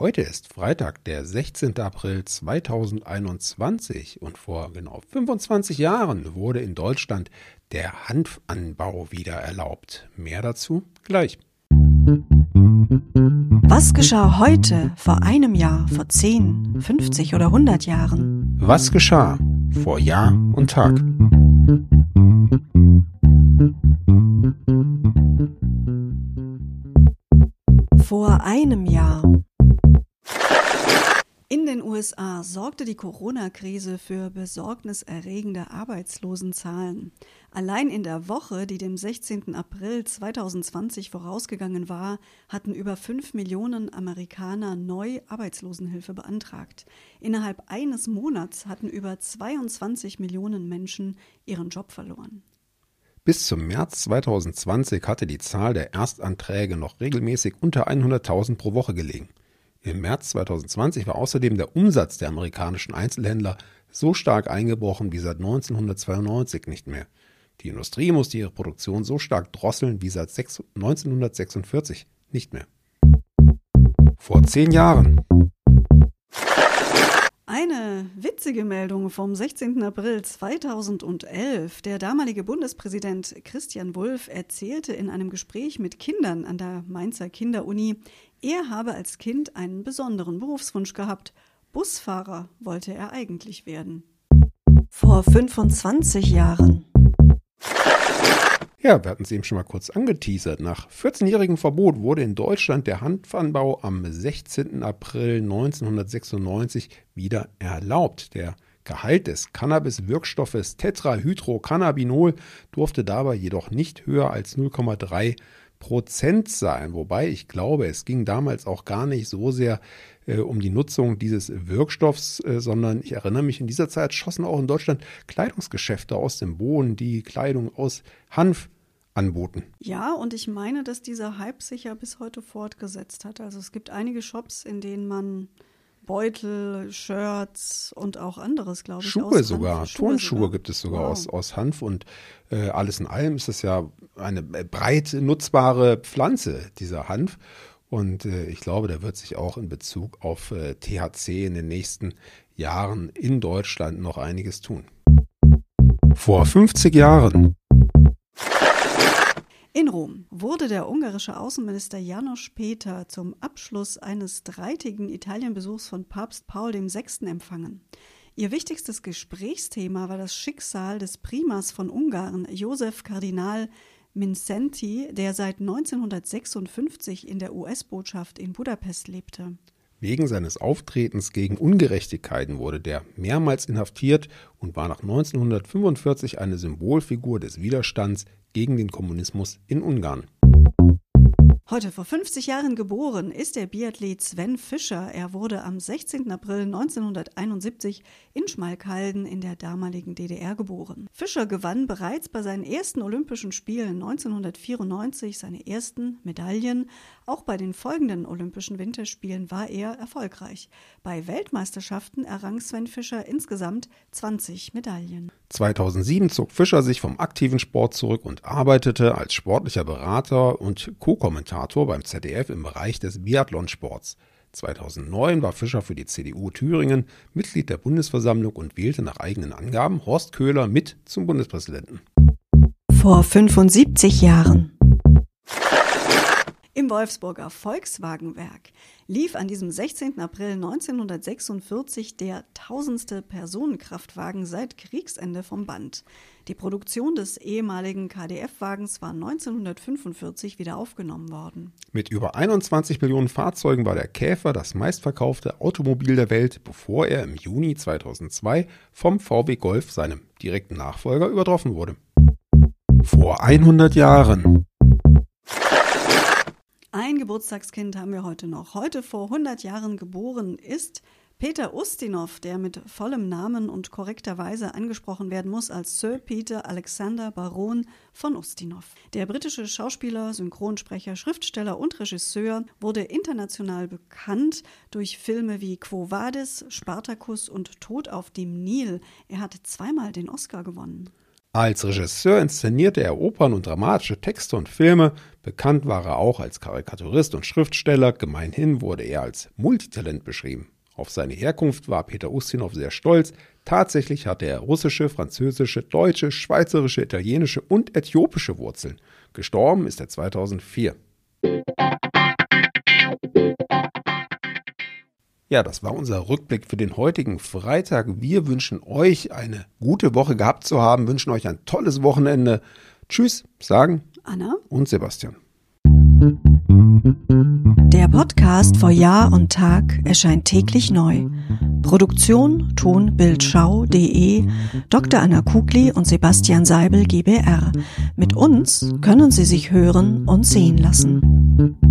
Heute ist Freitag, der 16. April 2021 und vor genau 25 Jahren wurde in Deutschland der Hanfanbau wieder erlaubt. Mehr dazu gleich. Was geschah heute, vor einem Jahr, vor 10, 50 oder 100 Jahren? Was geschah vor Jahr und Tag? Vor einem Jahr. In den USA sorgte die Corona-Krise für besorgniserregende Arbeitslosenzahlen. Allein in der Woche, die dem 16. April 2020 vorausgegangen war, hatten über 5 Millionen Amerikaner neu Arbeitslosenhilfe beantragt. Innerhalb eines Monats hatten über 22 Millionen Menschen ihren Job verloren. Bis zum März 2020 hatte die Zahl der Erstanträge noch regelmäßig unter 100.000 pro Woche gelegen. Im März 2020 war außerdem der Umsatz der amerikanischen Einzelhändler so stark eingebrochen wie seit 1992 nicht mehr. Die Industrie musste ihre Produktion so stark drosseln wie seit 1946 nicht mehr. Vor zehn Jahren. Eine witzige Meldung vom 16. April 2011. Der damalige Bundespräsident Christian Wulff erzählte in einem Gespräch mit Kindern an der Mainzer Kinderuni, er habe als Kind einen besonderen Berufswunsch gehabt. Busfahrer wollte er eigentlich werden. Vor 25 Jahren. Ja, wir hatten es eben schon mal kurz angeteasert. Nach 14-jährigem Verbot wurde in Deutschland der Hanfanbau am 16. April 1996 wieder erlaubt. Der Gehalt des Cannabis-Wirkstoffes Tetrahydrocannabinol durfte dabei jedoch nicht höher als 0,3 Prozent sein. Wobei ich glaube, es ging damals auch gar nicht so sehr äh, um die Nutzung dieses Wirkstoffs, äh, sondern ich erinnere mich, in dieser Zeit schossen auch in Deutschland Kleidungsgeschäfte aus dem Boden, die Kleidung aus Hanf anboten. Ja, und ich meine, dass dieser Hype sich ja bis heute fortgesetzt hat. Also es gibt einige Shops, in denen man Beutel, Shirts und auch anderes, glaube ich. Schuhe sogar, Schuhe Turnschuhe sogar. gibt es sogar wow. aus, aus Hanf und äh, alles in allem ist das ja eine breit nutzbare Pflanze, dieser Hanf. Und äh, ich glaube, da wird sich auch in Bezug auf äh, THC in den nächsten Jahren in Deutschland noch einiges tun. Vor 50 Jahren in Rom wurde der ungarische Außenminister Janos Peter zum Abschluss eines streitigen Italienbesuchs von Papst Paul VI. empfangen. Ihr wichtigstes Gesprächsthema war das Schicksal des Primas von Ungarn, Josef Kardinal Mindszenty, der seit 1956 in der US-Botschaft in Budapest lebte. Wegen seines Auftretens gegen Ungerechtigkeiten wurde der mehrmals inhaftiert und war nach 1945 eine Symbolfigur des Widerstands gegen den Kommunismus in Ungarn. Heute vor 50 Jahren geboren ist der Biathlet Sven Fischer. Er wurde am 16. April 1971 in Schmalkalden in der damaligen DDR geboren. Fischer gewann bereits bei seinen ersten Olympischen Spielen 1994 seine ersten Medaillen. Auch bei den folgenden Olympischen Winterspielen war er erfolgreich. Bei Weltmeisterschaften errang Sven Fischer insgesamt 20 Medaillen. 2007 zog Fischer sich vom aktiven Sport zurück und arbeitete als sportlicher Berater und Co-Kommentator Kommentator beim ZDF im Bereich des Biathlonsports. 2009 war Fischer für die CDU Thüringen Mitglied der Bundesversammlung und wählte nach eigenen Angaben Horst Köhler mit zum Bundespräsidenten. Vor 75 Jahren. Im Wolfsburger Volkswagenwerk lief an diesem 16. April 1946 der tausendste Personenkraftwagen seit Kriegsende vom Band. Die Produktion des ehemaligen KDF-Wagens war 1945 wieder aufgenommen worden. Mit über 21 Millionen Fahrzeugen war der Käfer das meistverkaufte Automobil der Welt, bevor er im Juni 2002 vom VW Golf, seinem direkten Nachfolger, übertroffen wurde. Vor 100 Jahren Geburtstagskind haben wir heute noch. Heute vor 100 Jahren geboren ist Peter Ustinov, der mit vollem Namen und korrekter Weise angesprochen werden muss als Sir Peter Alexander Baron von Ustinov. Der britische Schauspieler, Synchronsprecher, Schriftsteller und Regisseur wurde international bekannt durch Filme wie Quo Vadis, Spartacus und Tod auf dem Nil. Er hat zweimal den Oscar gewonnen. Als Regisseur inszenierte er Opern und dramatische Texte und Filme. Bekannt war er auch als Karikaturist und Schriftsteller. Gemeinhin wurde er als Multitalent beschrieben. Auf seine Herkunft war Peter Ustinov sehr stolz. Tatsächlich hatte er russische, französische, deutsche, schweizerische, italienische und äthiopische Wurzeln. Gestorben ist er 2004. Ja, das war unser Rückblick für den heutigen Freitag. Wir wünschen euch eine gute Woche gehabt zu haben, wünschen euch ein tolles Wochenende. Tschüss, sagen Anna und Sebastian. Der Podcast vor Jahr und Tag erscheint täglich neu. Produktion tonbildschau.de Dr. Anna Kugli und Sebastian Seibel GBR. Mit uns können Sie sich hören und sehen lassen.